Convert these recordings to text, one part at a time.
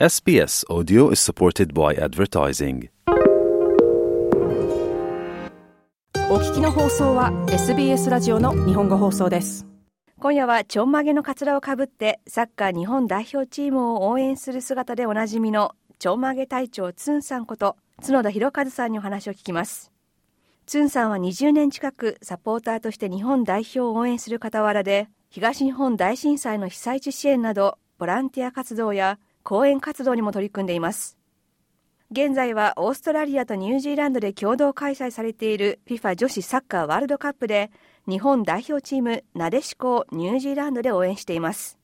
SBS Audio is supported by advertising. お聞きの放送は SBS ラジオの日本語放送です今夜はちょんまげのカツラをかぶってサッカー日本代表チームを応援する姿でおなじみのちょんまげ隊長ツンさんこと角田博和さんにお話を聞きますツンさんは20年近くサポーターとして日本代表を応援する傍らで東日本大震災の被災地支援などボランティア活動や講演活動にも取り組んでいます。現在はオーストラリアとニュージーランドで共同開催されている FIFA 女子サッカーワールドカップで日本代表チームなでしこをニュージーランドで応援しています。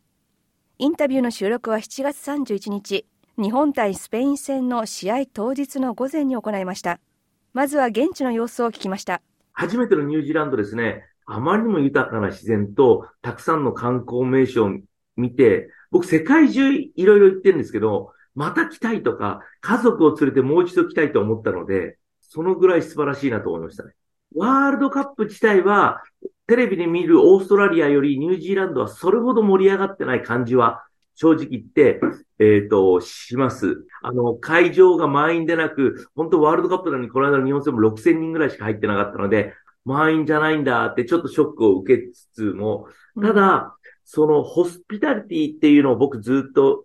インタビューの収録は7月31日日本対スペイン戦の試合当日の午前に行いました。まずは現地の様子を聞きました。初めてのニュージーランドですね、あまりにも豊かな自然と、たくさんの観光名所を見て、僕世界中いろいろ行ってるんですけど、また来たいとか、家族を連れてもう一度来たいと思ったので、そのぐらい素晴らしいなと思いましたね。ワールドカップ自体は、テレビで見るオーストラリアよりニュージーランドはそれほど盛り上がってない感じは、正直言って、えっ、と、します。あの、会場が満員でなく、本当ワールドカップなのに、この間の日本戦も6000人ぐらいしか入ってなかったので、満員じゃないんだってちょっとショックを受けつつも、ただ、そのホスピタリティっていうのを僕ずっと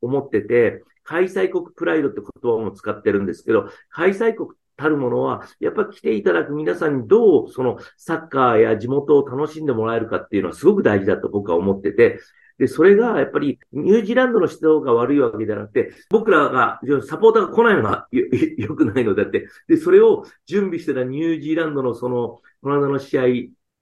思ってて、開催国プライドって言葉も使ってるんですけど、開催国たるものは、やっぱ来ていただく皆さんにどうそのサッカーや地元を楽しんでもらえるかっていうのはすごく大事だと僕は思ってて、で、それがやっぱりニュージーランドの人が悪いわけじゃなくて、僕らが、サポーターが来ないのが良くないのであって、で、それを準備してたニュージーランドのその、この間の試合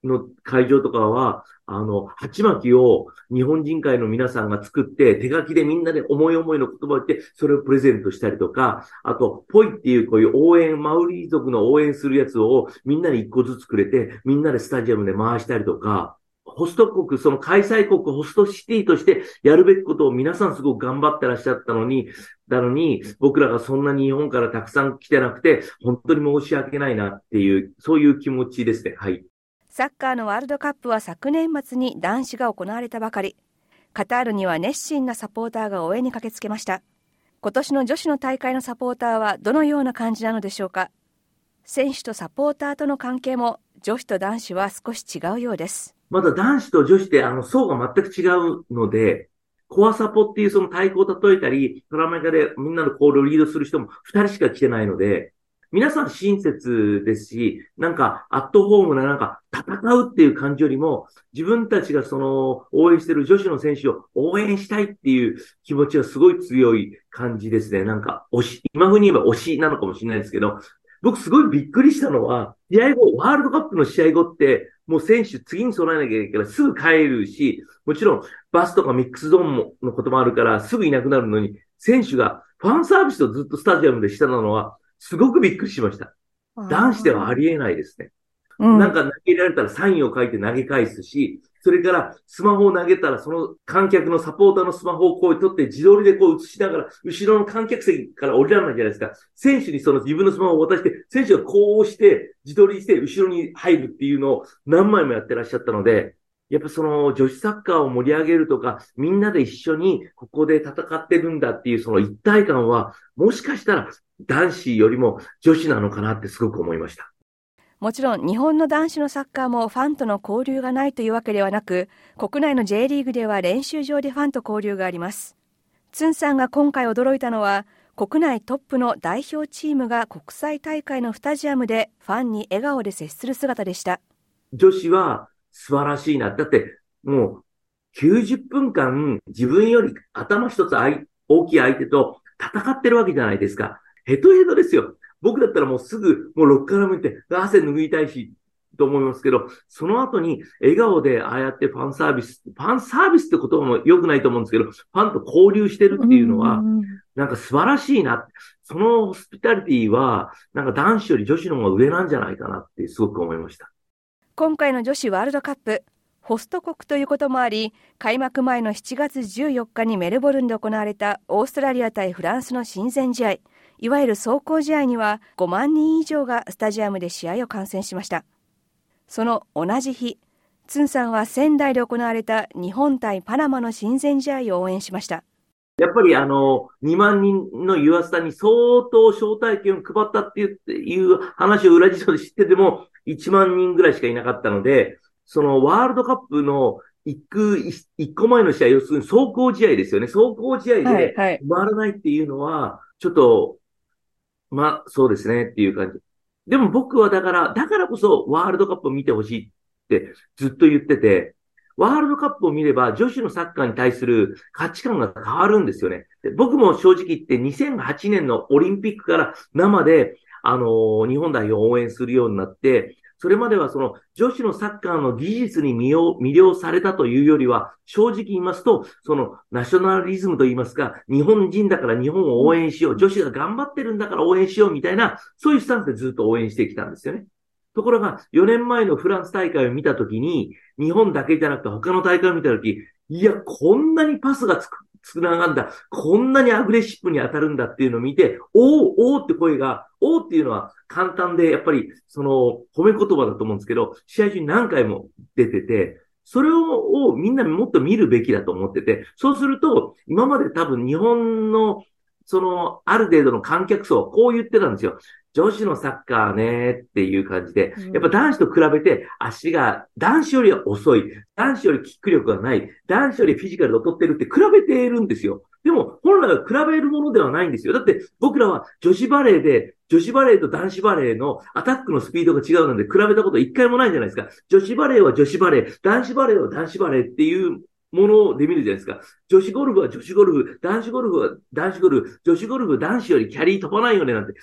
の会場とかは、あの、鉢巻きを日本人会の皆さんが作って、手書きでみんなで思い思いの言葉を言って、それをプレゼントしたりとか、あと、ポイっていうこういう応援、マウリー族の応援するやつをみんなに一個ずつくれて、みんなでスタジアムで回したりとか、ホスト国、その開催国、ホストシティとしてやるべきことを皆さんすごく頑張ってらっしゃったのに、なのに、僕らがそんなに日本からたくさん来てなくて、本当に申し訳ないなっていう、そういう気持ちですね。はい。サッカーのワールドカップは昨年末に男子が行われたばかり。カタールには熱心なサポーターが応援に駆けつけました。今年の女子の大会のサポーターはどのような感じなのでしょうか。選手とサポーターとの関係も女子と男子は少し違うようです。まだ男子と女子ってあの層が全く違うので、コアサポっていうその太鼓を例えたり、トラメカでみんなのコールをリードする人も二人しか来てないので、皆さん親切ですし、なんかアットホームななんか戦うっていう感じよりも、自分たちがその応援してる女子の選手を応援したいっていう気持ちはすごい強い感じですね。なんか推し、今風に言えば推しなのかもしれないですけど、僕すごいびっくりしたのは、試合後、ワールドカップの試合後って、もう選手次に備えなきゃいけないからすぐ帰るし、もちろんバスとかミックスゾーンのこともあるからすぐいなくなるのに、選手がファンサービスをずっとスタジアムでしてたのは、すごくびっくりしました。男子ではありえないですね。うんなんか投げられたらサインを書いて投げ返すし、それからスマホを投げたらその観客のサポーターのスマホをこう取って自撮りでこう映しながら、後ろの観客席から降りられないじゃないですか。選手にその自分のスマホを渡して、選手がこうして自撮りして後ろに入るっていうのを何枚もやってらっしゃったので、やっぱその女子サッカーを盛り上げるとか、みんなで一緒にここで戦ってるんだっていうその一体感は、もしかしたら男子よりも女子なのかなってすごく思いました。もちろん日本の男子のサッカーもファンとの交流がないというわけではなく国内の J リーグでは練習場でファンと交流がありますツンさんが今回驚いたのは国内トップの代表チームが国際大会のスタジアムでファンに笑顔で接する姿でした女子は素晴らしいな。だって、もう、90分間自分より頭一つ大きい相手と戦ってるわけじゃないですか。ヘトヘトですよ。僕だったらもうすぐ、もうロッカールーム行って、汗拭いたいし、と思いますけど、その後に笑顔でああやってファンサービス、ファンサービスって言葉も良くないと思うんですけど、ファンと交流してるっていうのは、なんか素晴らしいな。そのホスピタリティは、なんか男子より女子の方が上なんじゃないかなってすごく思いました。今回の女子ワールドカップホスト国ということもあり開幕前の7月14日にメルボルンで行われたオーストラリア対フランスの親善試合。いわゆる走行試合には5万人以上がスタジアムで試合を観戦しました。その同じ日ツンさんは仙台で行われた日本対パナマの親善試合を応援しました。やっぱりあの、2万人のユアスタに相当招待券を配ったっていう話を裏事情で知ってても、1万人ぐらいしかいなかったので、そのワールドカップの行く、一個前の試合、要するに走行試合ですよね。走行試合で回らないっていうのは、ちょっと、まあ、そうですねっていう感じ。でも僕はだから、だからこそワールドカップを見てほしいってずっと言ってて、ワールドカップを見れば女子のサッカーに対する価値観が変わるんですよね。僕も正直言って2008年のオリンピックから生で、あのー、日本代表を応援するようになって、それまではその女子のサッカーの技術に魅了されたというよりは、正直言いますと、そのナショナリズムと言いますか、日本人だから日本を応援しよう、女子が頑張ってるんだから応援しようみたいな、そういうスタンスでずっと応援してきたんですよね。ところが、4年前のフランス大会を見たときに、日本だけじゃなくて他の大会を見たとき、いや、こんなにパスがつく、つながんだ。こんなにアグレッシブに当たるんだっていうのを見て、おお、おおって声が、おおっていうのは簡単で、やっぱり、その、褒め言葉だと思うんですけど、試合中に何回も出てて、それをみんなもっと見るべきだと思ってて、そうすると、今まで多分日本の、その、ある程度の観客層、こう言ってたんですよ。女子のサッカーねっていう感じで、やっぱ男子と比べて足が、男子よりは遅い、男子よりキック力がない、男子よりフィジカルで劣ってるって比べているんですよ。でも、本来は比べるものではないんですよ。だって、僕らは女子バレーで、女子バレーと男子バレーのアタックのスピードが違うので比べたこと一回もないじゃないですか。女子バレーは女子バレー、男子バレーは男子バレーっていうもので見るじゃないですか。女子ゴルフは女子ゴルフ、男子ゴルフは男子ゴルフ、女子ゴルフ男子よりキャリー飛ばないよねなんて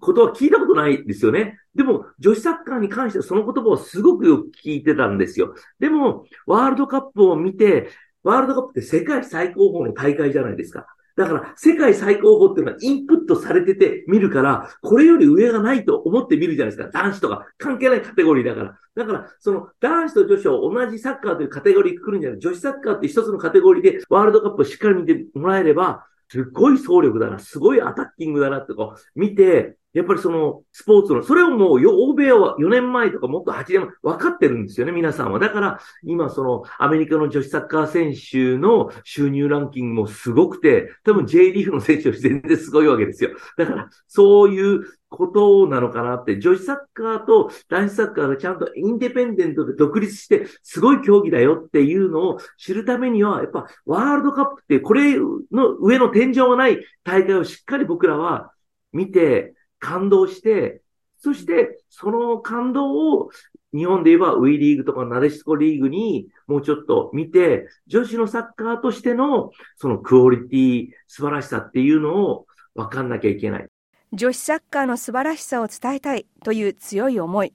ことは聞いたことないですよね。でも、女子サッカーに関してはその言葉をすごくよく聞いてたんですよ。でも、ワールドカップを見て、ワールドカップって世界最高峰の大会じゃないですか。だから、世界最高峰っていうのはインプットされてて見るから、これより上がないと思って見るじゃないですか。男子とか関係ないカテゴリーだから。だから、その男子と女子を同じサッカーというカテゴリーに来るんじゃない。女子サッカーって一つのカテゴリーでワールドカップをしっかり見てもらえれば、すっごい総力だな、すごいアタッキングだなってこう見て、やっぱりそのスポーツの、それをもう欧米は4年前とかもっと8年前分かってるんですよね、皆さんは。だから今そのアメリカの女子サッカー選手の収入ランキングもすごくて、多分 J リーグの選手より全然すごいわけですよ。だからそういうことなのかなって、女子サッカーと男子サッカーがちゃんとインデペンデントで独立して、すごい競技だよっていうのを知るためには、やっぱワールドカップってこれの上の天井がない大会をしっかり僕らは見て、感動して、そしてその感動を日本で言えばウィリーグとかなでしこリーグにもうちょっと見て、女子のサッカーとしてのそのクオリティ、素晴らしさっていうのを分かんなきゃいけない。女子サッカーの素晴らしさを伝えたいという強い思い。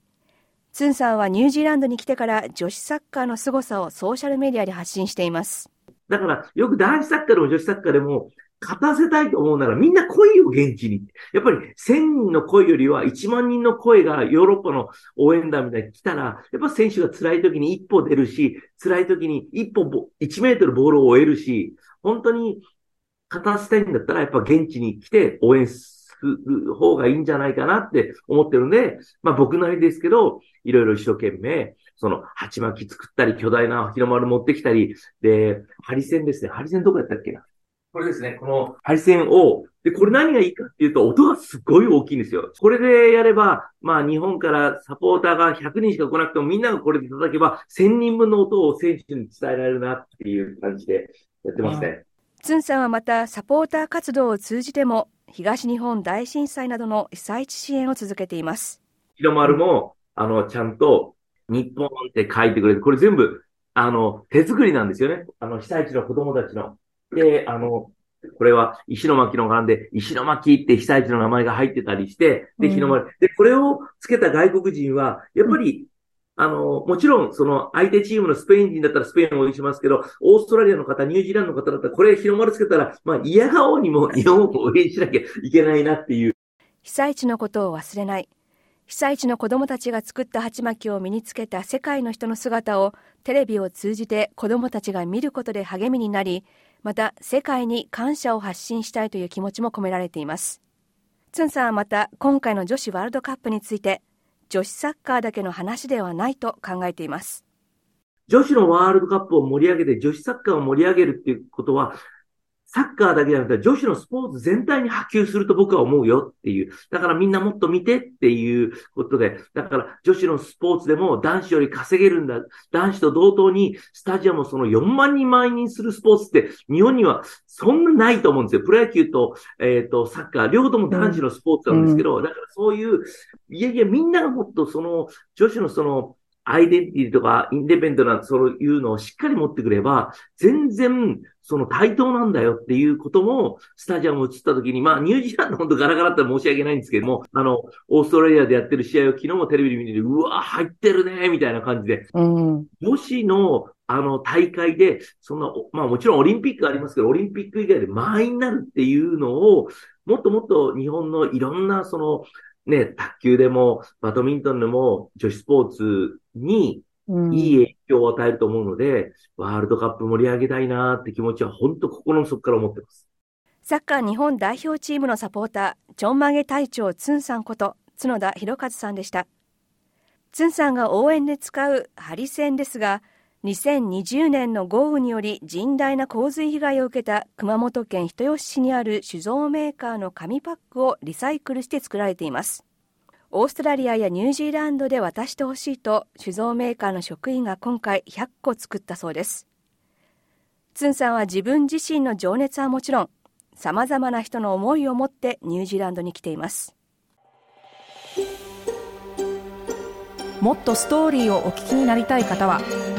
ツンさんはニュージーランドに来てから女子サッカーの凄さをソーシャルメディアで発信しています。だから、よく男子サッカーでも女子サッカーでも、勝たせたいと思うならみんな来いよ、現地に。やっぱり1000人の声よりは1万人の声がヨーロッパの応援団みたいに来たら、やっぱ選手が辛い時に一歩出るし、辛い時に一歩1メートルボールを終えるし、本当に勝たせたいんだったら、やっぱ現地に来て応援する方がいいんじゃないかなって思ってるんで、まあ僕なりですけど、いろいろ一生懸命、その、鉢巻き作ったり、巨大な日の丸持ってきたり、で、ハリセンですね。ハリセンどこやったっけな？これですね、この配線を、で、これ何がいいかっていうと、音がすっごい大きいんですよ。これでやれば、まあ日本からサポーターが100人しか来なくてもみんながこれで叩けば、1000人分の音を選手に伝えられるなっていう感じでやってますね。ツンさんはまた、サポーター活動を通じても、東日本大震災などの被災地支援を続けています。日の丸も、あの、ちゃんと、日本って書いてくれて、これ全部、あの、手作りなんですよね。あの、被災地の子供たちの。で、あの、これは石巻の柄で、石巻って被災地の名前が入ってたりして、で、日の丸。で、これをつけた外国人は、やっぱり、あの、もちろん、その、相手チームのスペイン人だったらスペインを応援しますけど、オーストラリアの方、ニュージーランドの方だったら、これ日の丸つけたら、まあ、嫌顔にも 日本を応援しなきゃいけないなっていう。被災地のことを忘れない。被災地の子供たちが作った鉢巻きを身につけた世界の人の姿をテレビを通じて子供たちが見ることで励みになり、また世界に感謝を発信したいという気持ちも込められています。ツンさんはまた今回の女子ワールドカップについて女子サッカーだけの話ではないと考えています。女子のワールドカップを盛り上げて女子サッカーを盛り上げるっていうことはサッカーだけじゃなくて女子のスポーツ全体に波及すると僕は思うよっていう。だからみんなもっと見てっていうことで、だから女子のスポーツでも男子より稼げるんだ。男子と同等にスタジアムをその4万人満員するスポーツって日本にはそんなないと思うんですよ。プロ野球と、えっ、ー、と、サッカー、両方とも男子のスポーツなんですけど、うん、だからそういう、いやいやみんながもっとその女子のそのアイデンティティとかインデペンデントな、そういうのをしっかり持ってくれば、全然、その対等なんだよっていうことも、スタジアム映った時に、まあ、ニュージーランド本当ガラガラって申し訳ないんですけども、あの、オーストラリアでやってる試合を昨日もテレビで見てて、うわ入ってるねみたいな感じで。うん。女子の、あの、大会で、そんな、まあもちろんオリンピックありますけど、オリンピック以外で満員になるっていうのを、もっともっと日本のいろんな、その、ね、卓球でも、バドミントンでも、女子スポーツに、いい影響を与えると思うので、うん、ワールドカップ盛り上げたいなって気持ちは本当心の底から思ってます。サッカー日本代表チームのサポーター、ちょんまげ隊長つんさんこと、角田博和さんでした。つんさんが応援で使うハリセンですが、2020年の豪雨により甚大な洪水被害を受けた熊本県人吉市にある酒造メーカーの紙パックをリサイクルして作られています。オーストラリアやニュージーランドで渡してほしいと酒造メーカーの職員が今回100個作ったそうです。ツンさんは自分自身の情熱はもちろん様々な人の思いを持ってニュージーランドに来ています。もっとストーリーをお聞きになりたい方は